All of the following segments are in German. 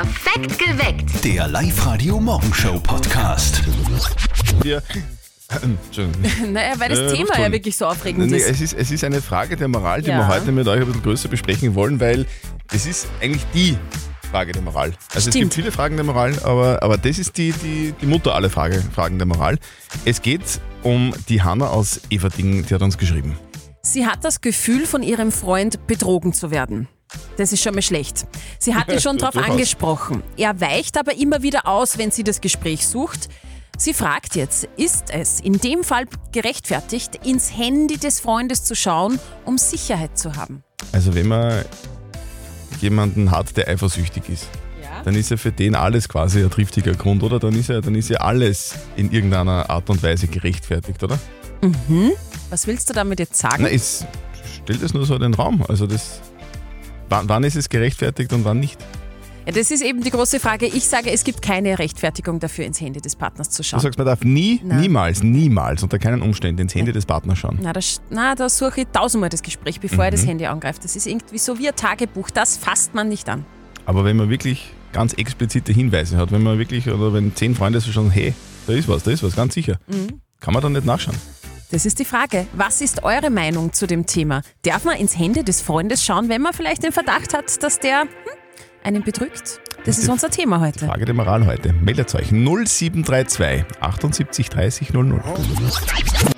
Perfekt geweckt. Der Live-Radio-Morgenshow-Podcast. Wir, Entschuldigung. Naja, weil das Äh, Thema ja wirklich so aufregend Nee, ist. es, ist, es ist eine Frage der Moral, die Ja. wir heute mit euch ein bisschen größer besprechen wollen, weil es ist eigentlich die Frage der Moral. Also es Stimmt. gibt viele Fragen der Moral, aber, aber das ist die, die, die Mutter aller Frage, Fragen der Moral. Es geht um die Hanna aus Everding, die hat uns geschrieben. Sie hat das Gefühl, von ihrem Freund betrogen zu werden. Das ist schon mal schlecht. Sie hatte schon darauf angesprochen. Er weicht aber immer wieder aus, wenn sie das Gespräch sucht. Sie fragt jetzt, ist es in dem Fall gerechtfertigt, ins Handy des Freundes zu schauen, um Sicherheit zu haben? Also wenn man jemanden hat, der eifersüchtig ist, Ja. dann ist ja für den alles quasi ein triftiger Grund, oder? Dann ist ja, dann ist ja alles in irgendeiner Art und Weise gerechtfertigt, oder? Was willst du damit jetzt sagen? Na, es stellt es nur so in den Raum. Also das. Wann, wann ist es gerechtfertigt und wann nicht? Ja, das ist eben die große Frage. Ich sage, es gibt keine Rechtfertigung dafür, ins Handy des Partners zu Du schauen. sagst, man darf nie, Nein. niemals, niemals, unter keinen Umständen ins Handy des Partners schauen. Na, da, sch- na, da suche ich tausendmal das Gespräch, bevor er Mhm. das Handy angreift. Das ist irgendwie so wie ein Tagebuch. Das fasst man nicht an. Aber wenn man wirklich ganz explizite Hinweise hat, wenn man wirklich, oder wenn zehn Freunde so schon, hey, da ist was, da ist was, ganz sicher, Mhm. kann man dann nicht nachschauen. Das ist die Frage. Was ist eure Meinung zu dem Thema? Darf man ins Handy des Freundes schauen, wenn man vielleicht den Verdacht hat, dass der hm, einen betrügt? Das ist unser Thema heute. Frage der Moral heute. Meldet euch 0732 78 30 00.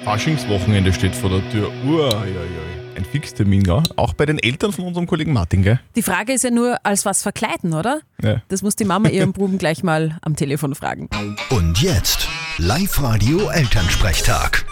Faschingswochenende steht vor der Tür. Uiuiui. Ein Fixtermin, ja. Auch bei den Eltern von unserem Kollegen Martin, gell? Die Frage ist ja nur, als was verkleiden, oder? Ja. Das muss die Mama ihrem Buben gleich mal am Telefon fragen. Und jetzt Live-Radio Elternsprechtag.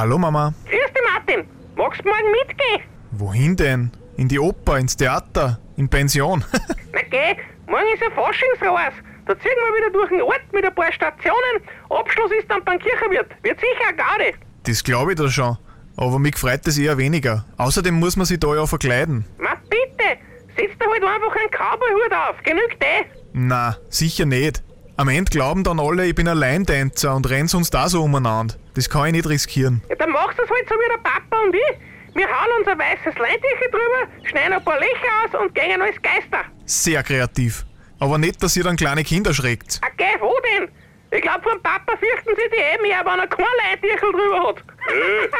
Hallo Mama. Grüß dich, Martin. Magst du morgen mitgehen? Wohin denn? In die Oper, ins Theater, in Pension. Na geh, morgen ist ja Faschingsraus. Da ziehen wir wieder durch den Ort mit ein paar Stationen. Abschluss ist dann beim Kirchenwirt. Wird sicher eine Garde. das glaube ich da schon. Aber mich freut das eher weniger. Außerdem muss man sich da ja verkleiden. Ma bitte, setz dir halt einfach einen Cowboyhut auf. Genügt eh. Na, sicher nicht. Am Ende glauben dann alle, ich bin Alleintänzer und renn sonst da so umeinander. Das kann ich nicht riskieren. Ja, dann machst du es halt so wie der Papa und ich. Wir hauen unser weißes Leintücher drüber, schneiden ein paar Löcher aus und gehen als Geister. Sehr kreativ. Aber nicht, dass ihr dann kleine Kinder schreckt. Ah, geh, wo denn? Ich glaub, vom Papa fürchten sie die eh mehr, wenn er kein Leintüchel drüber hat. Hey,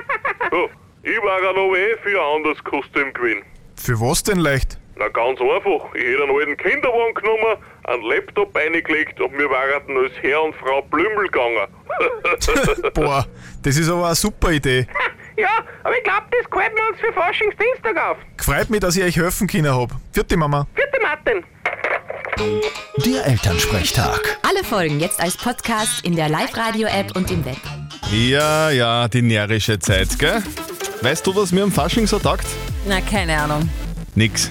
du, ich war ja noch eh für ein anderes Kostüm gewesen. Für was denn leicht? Na ganz einfach, ich hätte einen alten Kinderwagen genommen, einen Laptop reingelegt und wir waren als Herr und Frau Blümel gegangen. Boah, das ist aber eine super Idee. Ja, aber ich glaub, das gehalten wir uns für Faschingsdienstag auf. Gefreut mich, dass ich euch helfen können hab. Vierte Mama. Vierte Martin. Der Elternsprechtag. Alle Folgen jetzt als Podcast in der Live-Radio-App und im Web. Ja, ja, die närrische Zeit, gell? Weißt du, was mir am Fasching so taugt? Na, keine Ahnung. Nix.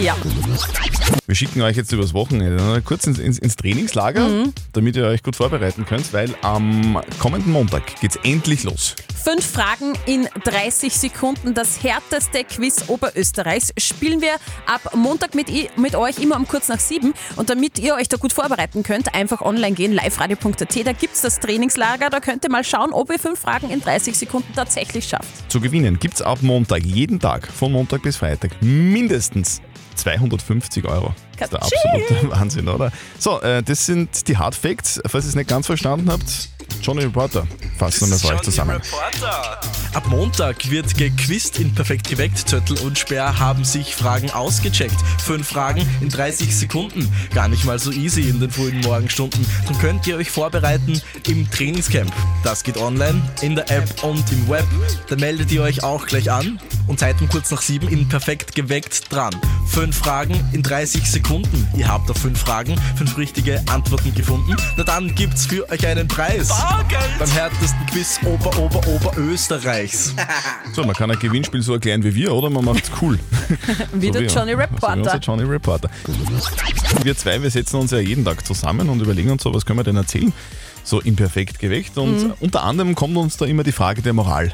Ja. Wir schicken euch jetzt übers Wochenende ne, kurz ins, ins, ins Trainingslager, Mhm. damit ihr euch gut vorbereiten könnt, weil am kommenden Montag geht's endlich los. Fünf Fragen in 30 Sekunden. Das härteste Quiz Oberösterreichs spielen wir ab Montag mit, mit euch immer um kurz nach sieben. Und damit ihr euch da gut vorbereiten könnt, einfach online gehen, liveradio.at. Da gibt's das Trainingslager. Da könnt ihr mal schauen, ob ihr fünf Fragen in 30 Sekunden tatsächlich schafft. Zu gewinnen gibt's ab Montag, jeden Tag, von Montag bis Freitag, mindestens 250 Euro. Das ist der absolute Wahnsinn, oder? So, äh, das sind die Hard Facts. Falls ihr es nicht ganz verstanden habt, Johnny Reporter fassen wir für euch zusammen. Ab Montag wird gequizt in Perfekt geweckt. Zöttl und Sperr haben sich Fragen ausgecheckt. Fünf Fragen in 30 Sekunden. Gar nicht mal so easy in den frühen Morgenstunden. Darum könnt ihr euch vorbereiten im Trainingscamp. Das geht online, in der App und im Web. Dann meldet ihr euch auch gleich an und seid um kurz nach sieben in Perfekt geweckt dran. Fünf Fragen in 30 Sekunden. Ihr habt auf fünf Fragen fünf richtige Antworten gefunden. Na dann gibt's für euch einen Preis. Beim härtesten Quiz Ober, Ober, Ober Österreichs. So, man kann ein Gewinnspiel so erklären wie wir, oder man macht's cool. Wie So der wie- Johnny so wie Reporter. unser Johnny Reporter. Wir zwei, wir setzen uns ja jeden Tag zusammen und überlegen uns so, was können wir denn erzählen? So imperfekt geweckt. Und Mhm. unter anderem kommt uns da immer die Frage der Moral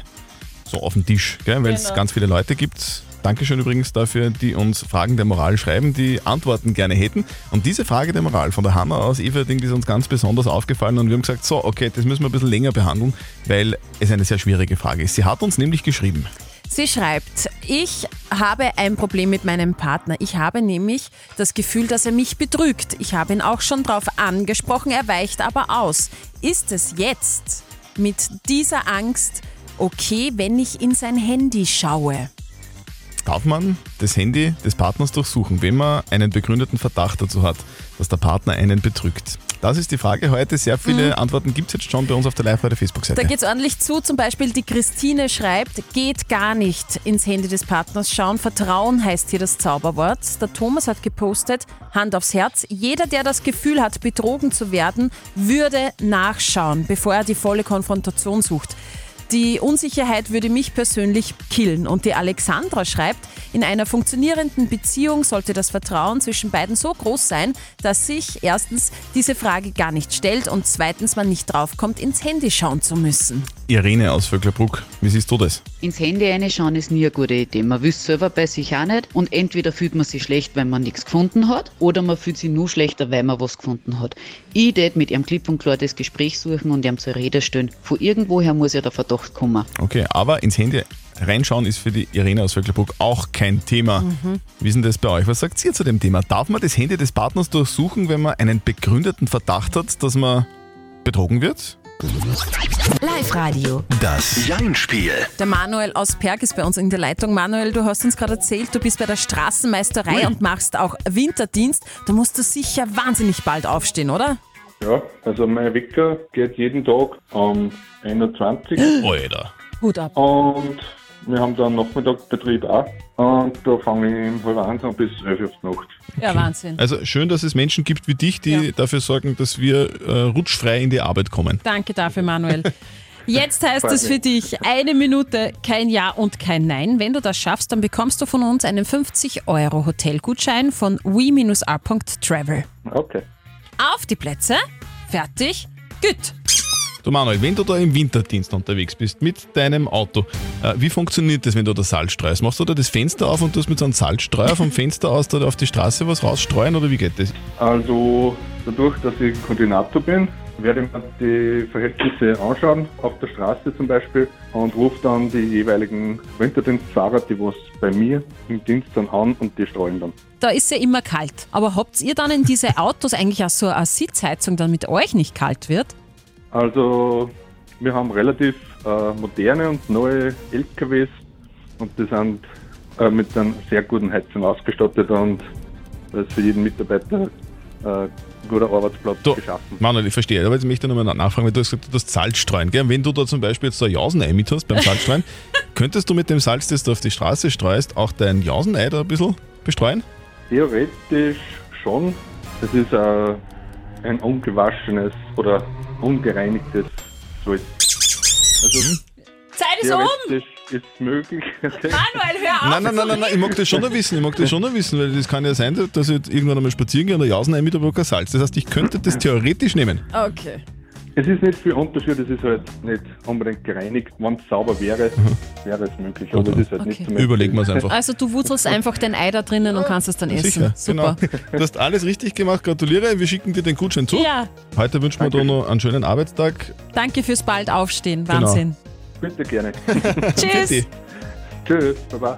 so auf den Tisch, gell? weil es Genau. ganz viele Leute gibt. Dankeschön übrigens dafür, die uns Fragen der Moral schreiben, die Antworten gerne hätten. Und diese Frage der Moral von der Hanna aus Everding, ist uns ganz besonders aufgefallen und wir haben gesagt, so, okay, das müssen wir ein bisschen länger behandeln, weil es eine sehr schwierige Frage ist. Sie hat uns nämlich geschrieben. Sie schreibt, ich habe ein Problem mit meinem Partner. Ich habe nämlich das Gefühl, dass er mich betrügt. Ich habe ihn auch schon darauf angesprochen, er weicht aber aus. Ist es jetzt mit dieser Angst okay, wenn ich in sein Handy schaue? Darf man das Handy des Partners durchsuchen, wenn man einen begründeten Verdacht dazu hat, dass der Partner einen betrügt? Das ist die Frage heute. Sehr viele Antworten gibt es jetzt schon bei uns auf der live Da Facebook-Seite. geht es ordentlich zu. Zum Beispiel die Christine schreibt, geht gar nicht ins Handy des Partners schauen. Vertrauen heißt hier das Zauberwort. Der Thomas hat gepostet, Hand aufs Herz, jeder, der das Gefühl hat, betrogen zu werden, würde nachschauen, bevor er die volle Konfrontation sucht. Die Unsicherheit würde mich persönlich killen. Und die Alexandra schreibt, in einer funktionierenden Beziehung sollte das Vertrauen zwischen beiden so groß sein, dass sich erstens diese Frage gar nicht stellt und zweitens man nicht draufkommt, ins Handy schauen zu müssen. Irene aus Vöcklerbruck, wie siehst du das? Ins Handy reinschauen ist nie eine gute Idee. Man wüsste selber bei sich auch nicht. Und entweder fühlt man sich schlecht, wenn man nichts gefunden hat, oder man fühlt sich nur schlechter, weil man was gefunden hat. Ich tät mit ihrem klipp und klar das Gespräch suchen und ihm zur Rede stellen. Von irgendwoher muss ja der Verdacht kommen. Okay, aber ins Handy reinschauen ist für die Irene aus Vöcklerbruck auch kein Thema. Wie ist denn das bei euch? Was sagt ihr zu dem Thema? Darf man das Handy des Partners durchsuchen, wenn man einen begründeten Verdacht hat, dass man betrogen wird? Live-Radio. Das Jein-Spiel. Der Manuel aus Perg ist bei uns in der Leitung. Manuel, du hast uns gerade erzählt, du bist bei der Straßenmeisterei und machst auch Winterdienst. Da musst du sicher wahnsinnig bald aufstehen, oder? Ja, also mein Wecker geht jeden Tag um 21 Alter. Hut ab. und wir haben dann Nachmittagsbetrieb auch und da fange ich um halb eins an bis 12 Uhr auf die Nacht. Ja, Wahnsinn. Also schön, dass es Menschen gibt wie dich, die Ja. dafür sorgen, dass wir äh, rutschfrei in die Arbeit kommen. Danke dafür, Manuel. Jetzt heißt es für dich eine Minute, kein Ja und kein Nein. Wenn du das schaffst, dann bekommst du von uns einen 50 Euro Hotelgutschein von we-r.travel. Okay. Auf die Plätze, fertig, gut. Du Manuel, wenn du da im Winterdienst unterwegs bist mit deinem Auto, äh, wie funktioniert das, wenn du da Salz streust? Machst du da das Fenster auf und tust mit so einem Salzstreuer vom Fenster aus da auf die Straße was rausstreuen oder wie geht das? Also dadurch, dass ich Koordinator bin, werde ich mir die Verhältnisse anschauen, auf der Straße zum Beispiel, und rufe dann die jeweiligen Winterdienstfahrer, die was bei mir im Dienst sind, an und die streuen dann. Da ist ja immer kalt. Aber habt ihr dann in diese Autos eigentlich auch so eine Sitzheizung, damit euch nicht kalt wird? Also wir haben relativ äh, moderne und neue LKWs und die sind äh, mit einer sehr guten Heizung ausgestattet und da ist für jeden Mitarbeiter äh, guter Arbeitsplatz Du, geschaffen. Manuel, ich verstehe, aber jetzt möchte ich nochmal nachfragen, weil du hast gesagt, du hast Salz streuen. Gell? Wenn du da zum Beispiel jetzt da Jausenei mit hast beim Salzstreuen, könntest du mit dem Salz, das du auf die Straße streust, auch dein Jausenei da ein bisschen bestreuen? Theoretisch schon. Das ist äh, ein ungewaschenes oder ungereinigtes Salz. Also Zeit ist um! Ist möglich. Manuel, hör auf! Nein, nein, nein, nein, nein, ich mag das schon noch wissen. Ich mag das schon noch wissen, weil das kann ja sein, dass ich jetzt irgendwann einmal spazieren gehe und eine Jausenei mit kein Salz. Das heißt, ich könnte das theoretisch nehmen. Okay. Es ist nicht viel Unterschied, es ist halt nicht unbedingt gereinigt. Wenn es sauber wäre, wäre es möglich, aber es ist halt nicht Okay. zum Überlegen wir es einfach. Also du wurzelst einfach den Ei da drinnen und kannst es dann essen. Sicher, Super. genau. Du hast alles richtig gemacht, gratuliere. Wir schicken dir den Gutschein zu. Ja, Heute wünschen wir dir noch einen schönen Arbeitstag. danke fürs bald aufstehen. Genau. Bitte gerne. Tschüss. Bitte. Tschüss, baba.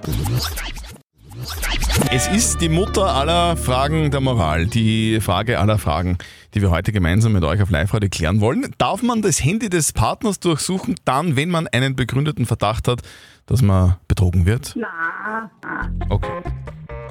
Es ist die Mutter aller Fragen der Moral, die Frage aller Fragen, die wir heute gemeinsam mit euch auf Live-Radio klären wollen. Darf man das Handy des Partners durchsuchen, dann, wenn man einen begründeten Verdacht hat, dass man betrogen wird? Nein. Okay.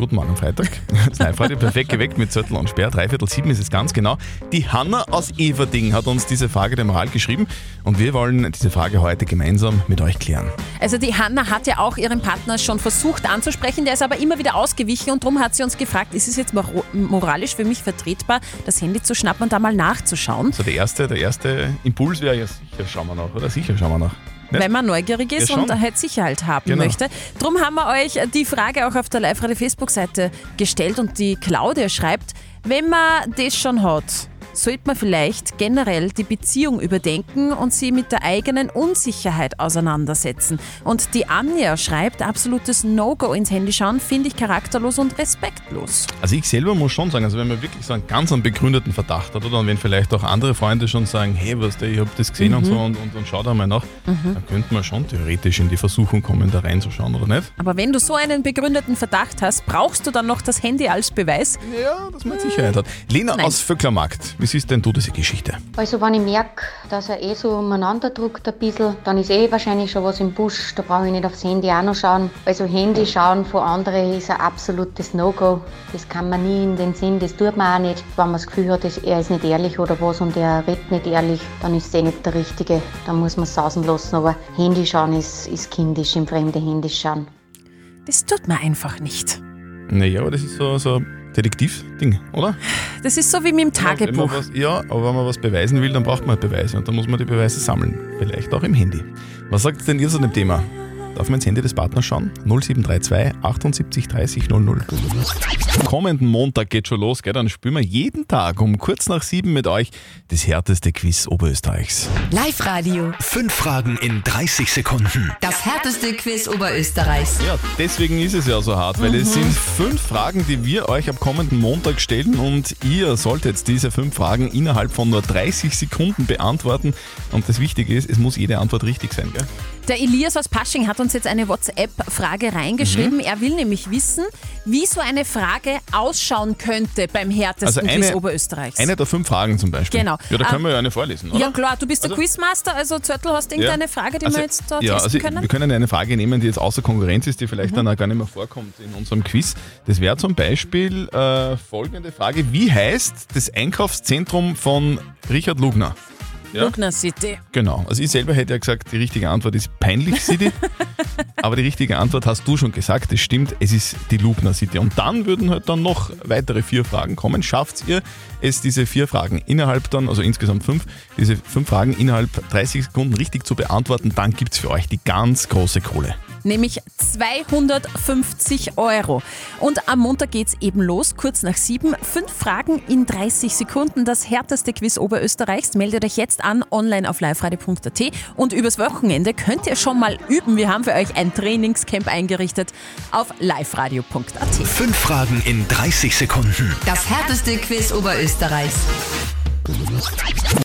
Guten Morgen Freitag. Live-Radio perfekt geweckt mit Zettel und Sperr. Dreiviertel sieben ist es ganz genau. Die Hanna aus Everding hat uns diese Frage der Moral geschrieben und wir wollen diese Frage heute gemeinsam mit euch klären. Also die Hanna hat ja auch ihren Partner schon versucht anzusprechen, der ist aber immer wieder ausgewichen und darum hat sie uns gefragt, ist es jetzt mor- moralisch für mich vertretbar, das Handy zu schnappen und da mal nachzuschauen, So der erste, der erste Impuls wäre ja sicher schauen wir nach, oder? Sicher schauen wir nach. Wenn man neugierig ist Ja, und halt Sicherheit haben Genau. möchte. Drum haben wir euch die Frage auch auf der Live-Radio Facebook-Seite gestellt und die Claudia schreibt, wenn man das schon hat, sollte man vielleicht generell die Beziehung überdenken und sie mit der eigenen Unsicherheit auseinandersetzen. Und die Anja schreibt, absolutes No-Go ins Handy schauen finde ich charakterlos und respektlos. Also ich selber muss schon sagen, also wenn man wirklich so einen ganz einen begründeten Verdacht hat oder und wenn vielleicht auch andere Freunde schon sagen, hey, was der, ich habe das gesehen und so und, und, und schau da mal nach, dann könnte man schon theoretisch in die Versuchung kommen, da reinzuschauen, oder nicht? Aber wenn du so einen begründeten Verdacht hast, brauchst du dann noch das Handy als Beweis? Ja, dass man Sicherheit hat. Lena Nein. aus Vöcklermarkt, wie siehst denn du diese Geschichte? Also wenn ich merke, dass er eh so umeinander drückt ein bisschen, dann ist eh wahrscheinlich schon was im Busch. Da brauche ich nicht aufs Handy auch noch schauen. Also Handy schauen von anderen ist ein absolutes No-Go. Das kann man nie in den Sinn, das tut man auch nicht. Wenn man das Gefühl hat, dass er ist nicht ehrlich oder was und er redet nicht ehrlich, dann ist es eh nicht der Richtige. Dann muss man es sausen lassen. Aber Handy schauen ist, ist kindisch, im fremde Handy schauen. Das tut man einfach nicht. Naja, aber das ist so, so Detektiv-Ding, oder? Das ist so wie mit dem Tagebuch. was, ja, aber wenn man was beweisen will, dann braucht man halt Beweise und dann muss man die Beweise sammeln. Vielleicht auch im Handy. Was sagt denn ihr zu dem Thema? Darf man ins Handy des Partners schauen? 0732 78 30 00. Kommenden Montag geht schon los, gell? Dann spielen wir jeden Tag um kurz nach sieben mit euch das härteste Quiz Oberösterreichs. Live-Radio. Fünf Fragen in 30 Sekunden. Das härteste Quiz Oberösterreichs. Ja, deswegen ist es ja so hart, weil es sind fünf Fragen, die wir euch am kommenden Montag stellen und ihr solltet diese fünf Fragen innerhalb von nur 30 Sekunden beantworten. Und das Wichtige ist, es muss jede Antwort richtig sein, gell? Der Elias aus Pasching hat uns jetzt eine WhatsApp-Frage reingeschrieben. Mhm. Er will nämlich wissen, wie so eine Frage ausschauen könnte beim härtesten Also Quiz eine, Oberösterreichs. eine der fünf Fragen zum Beispiel. Genau. Ja, da können Ähm, wir ja eine vorlesen, oder? ja klar, du bist der Also- Quizmaster, also Zörtl, hast du irgendeine Frage, die Also, wir jetzt da ja, testen also können? Wir können eine Frage nehmen, die jetzt außer Konkurrenz ist, die Mhm. vielleicht dann auch gar nicht mehr vorkommt in unserem Quiz. Das wäre zum Beispiel äh, folgende Frage. Wie heißt das Einkaufszentrum von Richard Lugner? Ja? Lugner City. Genau. Also ich selber hätte ja gesagt, die richtige Antwort ist Peinlich City. aber die richtige Antwort hast du schon gesagt, das stimmt, es ist die Lugner City. Und dann würden halt dann noch weitere vier Fragen kommen. Schafft ihr es, diese vier Fragen innerhalb dann, also insgesamt fünf, diese fünf Fragen innerhalb 30 Sekunden richtig zu beantworten, dann gibt es für euch die ganz große Kohle. Nämlich 250 Euro. Und am Montag geht's eben los, kurz nach sieben. Fünf Fragen in 30 Sekunden, das härteste Quiz Oberösterreichs. Meldet euch jetzt an, online auf liveradio.at. Und übers Wochenende könnt ihr schon mal üben. Wir haben für euch ein Trainingscamp eingerichtet auf liveradio.at. Fünf Fragen in 30 Sekunden. Das härteste Quiz Oberösterreichs.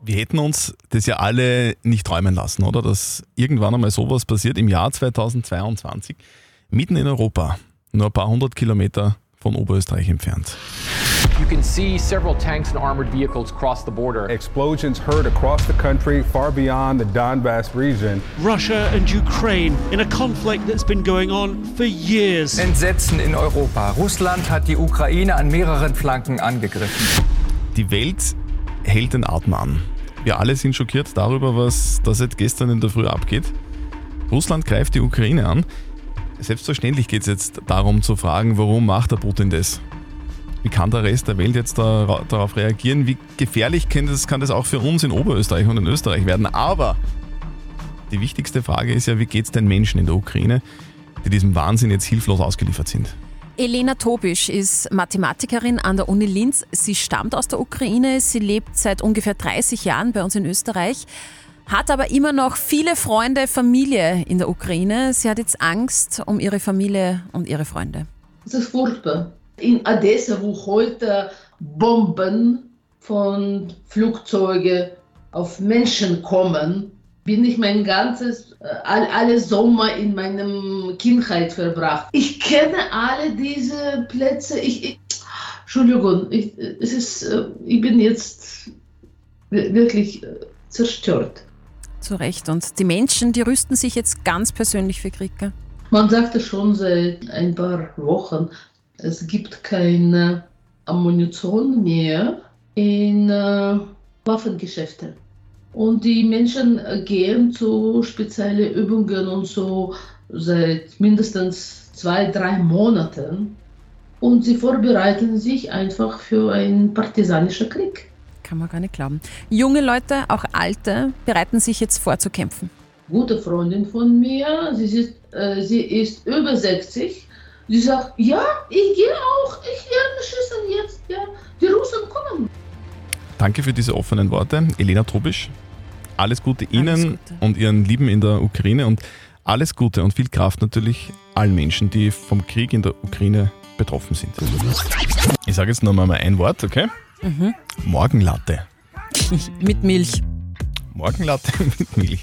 Wir hätten uns das ja alle nicht träumen lassen, oder? Dass irgendwann einmal sowas passiert im Jahr 2022, mitten in Europa, nur ein paar hundert Kilometer von Oberösterreich entfernt. You can see several tanks and armored vehicles cross the border. Explosions heard across the country, far beyond the Donbass region. Russia and Ukraine in a conflict that's been going on for years. Entsetzen in Europa. Russland hat die Ukraine an mehreren Flanken angegriffen. Die Welt hält den Atem an. Wir alle sind schockiert darüber, was da seit gestern in der Früh abgeht. Russland greift die Ukraine an. Selbstverständlich geht es jetzt darum zu fragen, warum macht der Putin das? Wie kann der Rest der Welt jetzt da, darauf reagieren? Wie gefährlich kann das, kann das auch für uns in Oberösterreich und in Österreich werden? Aber die wichtigste Frage ist ja, wie geht es den Menschen in der Ukraine, die diesem Wahnsinn jetzt hilflos ausgeliefert sind? Elena Tobisch ist Mathematikerin an der Uni Linz. Sie stammt aus der Ukraine. Sie lebt seit ungefähr 30 Jahren bei uns in Österreich, hat aber immer noch viele Freunde, Familie in der Ukraine. Sie hat jetzt Angst um ihre Familie und ihre Freunde. Es ist furchtbar. In Odessa, wo heute Bomben von Flugzeugen auf Menschen kommen, bin ich mein ganzes, äh, all- alle Sommer in meinem Kindheit verbracht. Ich kenne alle diese Plätze. Ich, ich, Entschuldigung, ich, es ist, äh, ich bin jetzt wi- wirklich äh, zerstört. Zu Recht. Und die Menschen, die rüsten sich jetzt ganz persönlich für Krieg. gell? Man sagte schon seit ein paar Wochen, es gibt keine Ammunition mehr in äh, Waffengeschäften. Und die Menschen äh, gehen zu speziellen Übungen und so seit mindestens zwei, drei Monaten. Und sie vorbereiten sich einfach für einen partisanischen Krieg. Kann man gar nicht glauben. Junge Leute, auch alte, bereiten sich jetzt vor zu kämpfen. gute Freundin von mir, sie ist, äh, sie ist über 60. Sie sagt, ja, ich gehe auch, ich lerne schießen jetzt, ja, die Russen kommen. Danke für diese offenen Worte. Elena Trubisch, alles Gute Ihnen und Ihren Lieben in der Ukraine und alles Gute und viel Kraft natürlich allen Menschen, die vom Krieg in der Ukraine betroffen sind. Ich sage jetzt nochmal mal ein Wort, okay? Mhm. Morgenlatte. Mit Milch. Morgenlatte mit Milch.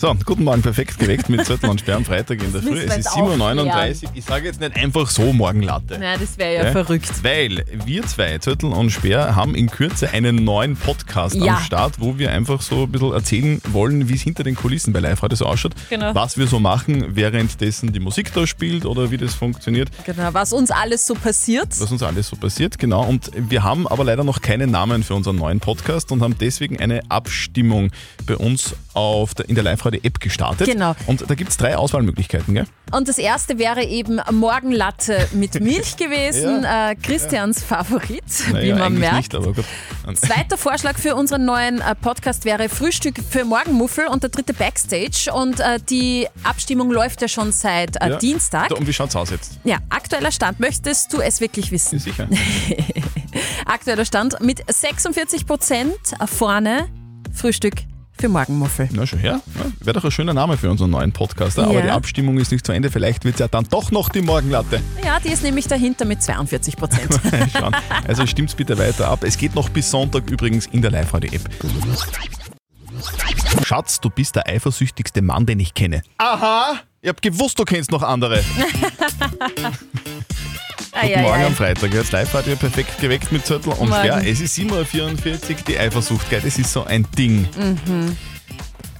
So, guten Morgen, perfekt geweckt mit Zettel und Sperr am Freitag in der Früh. Es ist jetzt auch 7.39 Uhr. Ich sage jetzt nicht einfach so Morgenlatte. Nein, das wäre ja Ja? verrückt. Weil wir zwei, Zürtel und Speer, haben in Kürze einen neuen Podcast Ja. am Start, wo wir einfach so ein bisschen erzählen wollen, wie es hinter den Kulissen bei Live heute so ausschaut. Genau. Was wir so machen, währenddessen die Musik da spielt oder wie das funktioniert, Genau, was uns alles so passiert. was uns alles so passiert, genau. Und wir haben aber leider noch keinen Namen für unseren neuen Podcast und haben deswegen eine Abstimmung bei uns auf der, in der Live-Radio-App gestartet. Genau. Und da gibt es drei Auswahlmöglichkeiten, gell? Und das erste wäre eben Morgenlatte mit Milch gewesen, äh, Christians Favorit, wie Naja, man merkt. nicht, aber gut. Zweiter Vorschlag für unseren neuen äh, Podcast wäre Frühstück für Morgenmuffel und der dritte Backstage. Und äh, die Abstimmung läuft ja schon seit äh, Ja. Dienstag. Und wie schaut's aus jetzt? Ja, aktueller Stand. Möchtest du es wirklich wissen? Sicher. Aktueller Stand mit 46 Prozent vorne Frühstück für Morgenmuffel. Na schon her. Ja, Wäre doch ein schöner Name für unseren neuen Podcast. Aber Ja. die Abstimmung ist nicht zu Ende. Vielleicht wird es ja dann doch noch die Morgenlatte. Ja, die ist nämlich dahinter mit 42 Prozent. Also stimmt's bitte weiter ab. Es geht noch bis Sonntag übrigens in der Live-Radio-App. Schatz, du bist der eifersüchtigste Mann, den ich kenne. Aha! Ich hab gewusst, du kennst noch andere. Guten Morgen am Freitag. Jetzt live hat ihr perfekt geweckt mit Zettel und Morgen. Sperr. Es ist 7.44 Uhr, die Eifersucht, gell? Das ist so ein Ding. Mhm.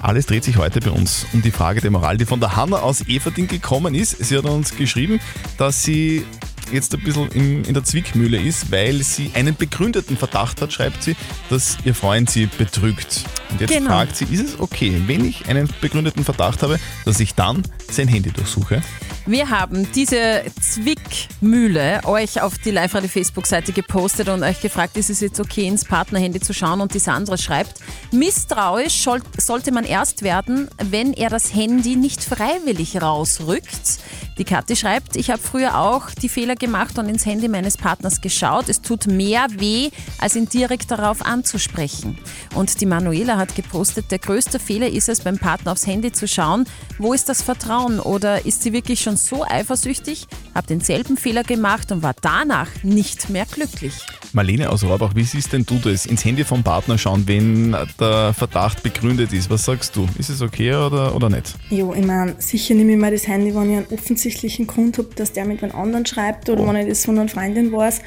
Alles dreht sich heute bei uns um die Frage der Moral, die von der Hanna aus Everding gekommen ist. Sie hat uns geschrieben, dass sie jetzt ein bisschen in, in der Zwickmühle ist, weil sie einen begründeten Verdacht hat, schreibt sie, dass ihr Freund sie betrügt. Und jetzt Genau. fragt sie, ist es okay, wenn ich einen begründeten Verdacht habe, dass ich dann sein Handy durchsuche? Wir haben diese Zwickmühle euch auf die Live-Radio-Facebook-Seite gepostet und euch gefragt, ist es jetzt okay, ins Partnerhandy zu schauen? Und die Sandra schreibt, misstrauisch soll- sollte man erst werden, wenn er das Handy nicht freiwillig rausrückt. Die Kathi schreibt, ich habe früher auch die Fehler gemacht und ins Handy meines Partners geschaut. Es tut mehr weh, als ihn direkt darauf anzusprechen. Und die Manuela hat gepostet, der größte Fehler ist es, beim Partner aufs Handy zu schauen. Wo ist das Vertrauen? Oder ist sie wirklich schon so eifersüchtig, habe denselben Fehler gemacht und war danach nicht mehr glücklich? Marlene aus Rohrbach, wie siehst denn du das? Ins Handy vom Partner schauen, wenn der Verdacht begründet ist. Was sagst du? Ist es okay oder, oder nicht? Ja, ich meine, sicher nehme ich mir das Handy, wenn ich einen offensichtlichen Grund habe, dass der mit einem anderen schreibt oder wenn ich das von einer Freundin weiß,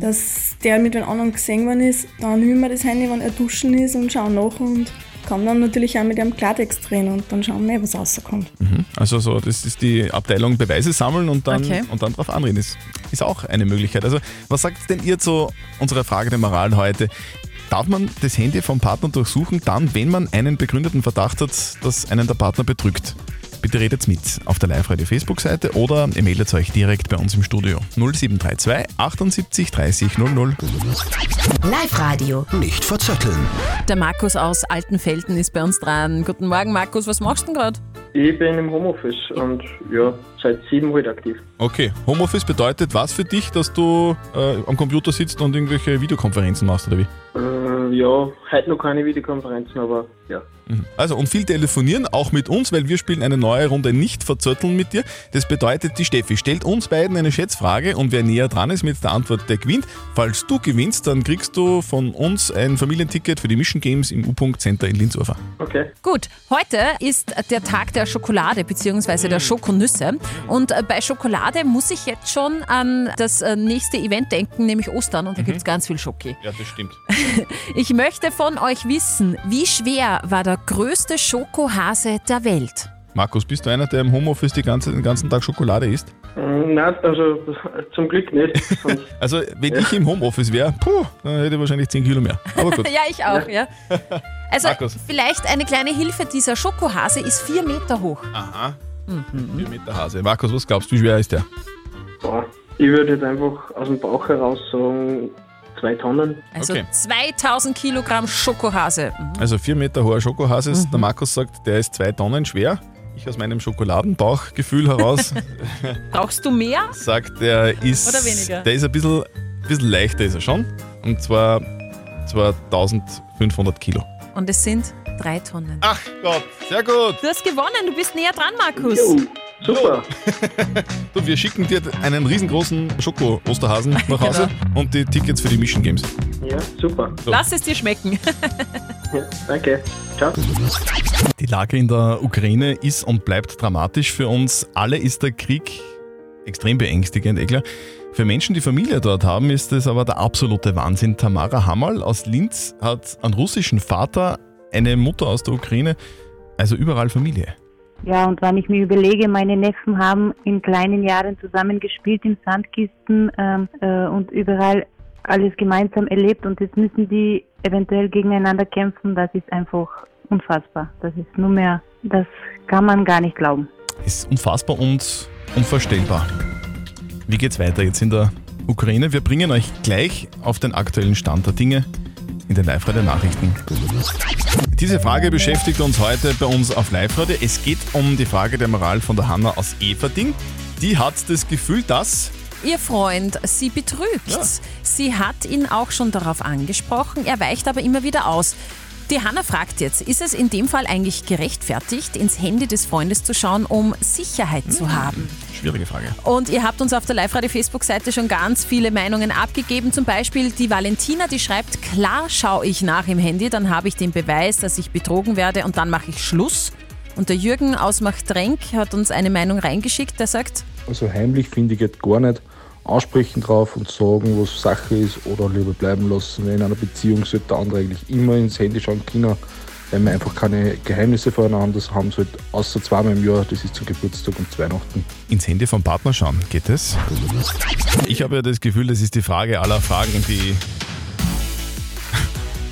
dass der mit einem anderen gesehen worden ist, dann nehme ich mir das Handy, wenn er duschen ist und schaue nach und kann dann natürlich auch mit einem Klartext drehen und dann schauen wir, was rauskommt. Mhm. Also so, das ist die Abteilung Beweise sammeln und dann, Okay. und dann drauf anreden. Ist, ist auch eine Möglichkeit. Also was sagt denn ihr zu unserer Frage der Moral heute? Darf man das Handy vom Partner durchsuchen, dann, wenn man einen begründeten Verdacht hat, dass einen der Partner betrügt? Bitte redet mit auf der Live-Radio Facebook-Seite oder ihr meldet euch direkt bei uns im Studio 0732 78 30 00. Live-Radio. Nicht verzetteln. Der Markus aus Altenfelden ist bei uns dran. Guten Morgen, Markus, was machst du denn gerade? Ich bin im Homeoffice und ja, seit sieben heute aktiv. Okay, Homeoffice bedeutet was für dich, dass du äh, am Computer sitzt und irgendwelche Videokonferenzen machst oder wie? Äh, ja, heute noch keine Videokonferenzen, aber ja. Mhm. Also und viel telefonieren, auch mit uns, weil wir spielen eine neue Runde nicht verzötteln mit dir. Das bedeutet, die Steffi stellt uns beiden eine Schätzfrage und wer näher dran ist mit der Antwort, der gewinnt. Falls du gewinnst, dann kriegst du von uns ein Familienticket für die Mission Games im U-Punkt Center in Linzurfer. Okay. Gut, heute ist der Tag der Schokolade bzw. der Schokonüsse. Und äh, bei Schokolade muss ich jetzt schon an das äh, nächste Event denken, nämlich Ostern. Und da gibt es ganz viel Schoki. Ja, das stimmt. Ich möchte von euch wissen, wie schwer war der größte Schokohase der Welt? Markus, bist du einer, der im Homeoffice die ganze, den ganzen Tag Schokolade isst? Ähm, Nein, also zum Glück nicht. Also wenn ich im Homeoffice wäre, puh, dann hätte ich wahrscheinlich 10 Kilo mehr. Aber gut. ja, ich auch, ja. Also Markus. vielleicht eine kleine Hilfe, dieser Schokohase ist vier Meter hoch. Aha. Mhm. 4 Meter Hase. Markus, was glaubst du, wie schwer ist der? boah, ich würde jetzt einfach aus dem Bauch heraus sagen, zwei Tonnen. Also Okay. 2000 Kilogramm Schokohase. Mhm. Also 4 Meter hoher Schokohase. ist- Der Markus sagt, der ist 2 Tonnen schwer. Ich aus meinem Schokoladenbauchgefühl heraus Brauchst du mehr? sagt, der ist, Oder weniger? der ist ein bisschen, bisschen leichter ist er schon. Und zwar 2500 Kilo. Und es sind drei Tonnen. Ach Gott, sehr gut. Du hast gewonnen, du bist näher dran, Markus. Super. Du, wir schicken dir einen riesengroßen Schoko-Osterhasen nach Hause und die Tickets für die Mission Games. Ja, super. So. Lass es dir schmecken. Ja, danke. Ciao. Die Lage in der Ukraine ist und bleibt dramatisch. Für uns alle ist der Krieg extrem beängstigend, eh klar. Für Menschen, die Familie dort haben, ist es aber der absolute Wahnsinn. Tamara Hammerl aus Linz hat einen russischen Vater, eine Mutter aus der Ukraine, also überall Familie. Ja, und wenn ich mir überlege, meine Neffen haben in kleinen Jahren zusammen gespielt in Sandkisten ähm, äh, und überall alles gemeinsam erlebt und jetzt müssen die eventuell gegeneinander kämpfen, das ist einfach unfassbar. Das ist nur mehr, das kann man gar nicht glauben. Ist unfassbar und unvorstellbar. Wie geht's weiter jetzt in der Ukraine? Wir bringen euch gleich auf den aktuellen Stand der Dinge in den Live-Radio Nachrichten. Diese Frage beschäftigt uns heute bei uns auf Live-Radio. Es geht um die Frage der Moral von der Hanna aus Everding. Die hat das Gefühl, dass Ihr Freund sie betrügt. Sie hat ihn auch schon darauf angesprochen, er weicht aber immer wieder aus. Die Hanna fragt jetzt, ist es in dem Fall eigentlich gerechtfertigt, ins Handy des Freundes zu schauen, um Sicherheit zu haben? Schwierige Frage. Und ihr habt uns auf der Live-Radio-Facebook-Seite schon ganz viele Meinungen abgegeben. Zum Beispiel die Valentina, die schreibt, klar schaue ich nach im Handy, dann habe ich den Beweis, dass ich betrogen werde und dann mache ich Schluss. Und der Jürgen aus Machtrenk hat uns eine Meinung reingeschickt, der sagt, Also heimlich finde ich jetzt gar nicht. Ansprechen drauf und sagen, was Sache ist oder lieber bleiben lassen. In einer Beziehung sollte der andere eigentlich immer ins Handy schauen können, weil man einfach keine Geheimnisse voreinander haben sollte, außer zweimal im Jahr, das ist zum Geburtstag und Weihnachten. ins Handy vom Partner schauen. Geht das? Ich habe ja das Gefühl, das ist die Frage aller Fragen, die,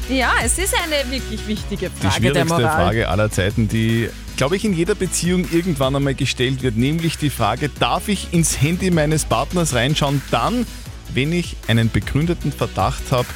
ja, es ist eine wirklich wichtige die Frage der schwierigste Moral. Frage aller Zeiten, die, glaube ich, in jeder Beziehung irgendwann einmal gestellt wird. Nämlich die Frage, darf ich ins Handy meines Partners reinschauen, dann, wenn ich einen begründeten Verdacht habe,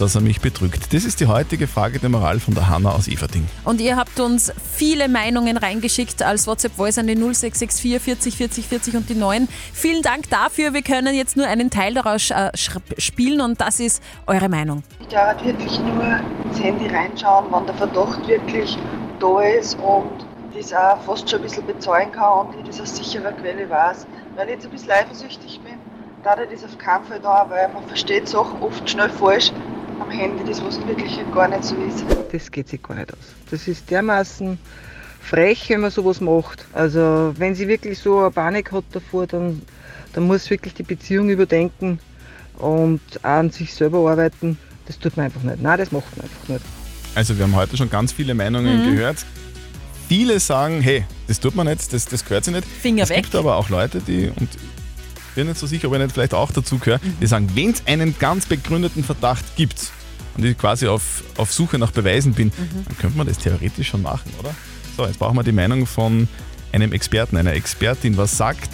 dass er mich betrügt? Das ist die heutige Frage der Moral von der Hanna aus Everding. Und ihr habt uns viele Meinungen reingeschickt als WhatsApp-Voice an die 0664 40 40 40 und die 9. Vielen Dank dafür. Wir können jetzt nur einen Teil daraus äh, spielen und das ist eure Meinung. Ich darf wirklich nur ins Handy reinschauen, wenn der Verdacht wirklich da ist und das auch fast schon ein bisschen bezahlen kann und ich das aus sicherer Quelle weiß. Weil ich jetzt ein bisschen eifersüchtig bin, da ich das auf keinen Fall da, weil man versteht Sachen oft schnell falsch am Handy, das was wirklich gar nicht so ist. Das geht sich gar nicht aus. Das ist dermaßen frech, wenn man sowas macht. Also wenn sie wirklich so eine Panik hat davor, dann, dann muss wirklich die Beziehung überdenken und auch an sich selber arbeiten. Das tut man einfach nicht. Nein, das macht man einfach nicht. Also wir haben heute schon ganz viele Meinungen Mhm. gehört. Viele sagen, hey, das tut man nicht, das, das gehört sich nicht. Finger es weg. gibt aber auch Leute, die, und bin nicht so sicher, ob ich nicht vielleicht auch dazu gehöre, die sagen, wenn es einen ganz begründeten Verdacht gibt und ich quasi auf, auf Suche nach Beweisen bin, Mhm. dann könnte man das theoretisch schon machen, oder? So, jetzt brauchen wir die Meinung von einem Experten, einer Expertin. Was sagt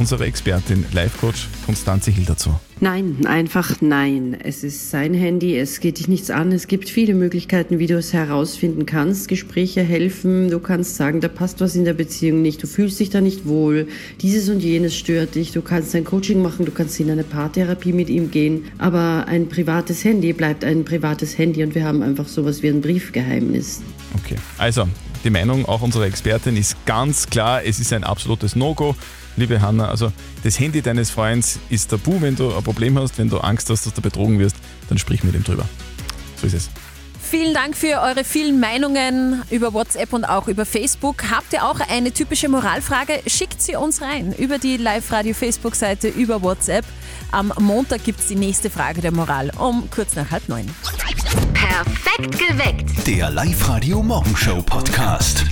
unsere Expertin, Life-Coach Konstanze Hill dazu? Nein, einfach nein. Es ist sein Handy, es geht dich nichts an. Es gibt viele Möglichkeiten, wie du es herausfinden kannst. Gespräche helfen, du kannst sagen, da passt was in der Beziehung nicht, du fühlst dich da nicht wohl, dieses und jenes stört dich, du kannst ein Coaching machen, du kannst in eine Paartherapie mit ihm gehen. Aber ein privates Handy bleibt ein privates Handy und wir haben einfach sowas wie ein Briefgeheimnis. Okay, also die Meinung auch unserer Expertin ist ganz klar, es ist ein absolutes No-Go. Liebe Hanna, also das Handy deines Freundes ist tabu, wenn du ein Problem hast, wenn du Angst hast, dass du betrogen wirst, dann sprich mit ihm drüber. So ist es. Vielen Dank für eure vielen Meinungen über WhatsApp und auch über Facebook. Habt ihr auch eine typische Moralfrage? Schickt sie uns rein über die Live-Radio-Facebook-Seite, über WhatsApp. Am Montag gibt es die nächste Frage der Moral um kurz nach halb neun. Perfekt geweckt. Der Live-Radio Morgenshow Podcast.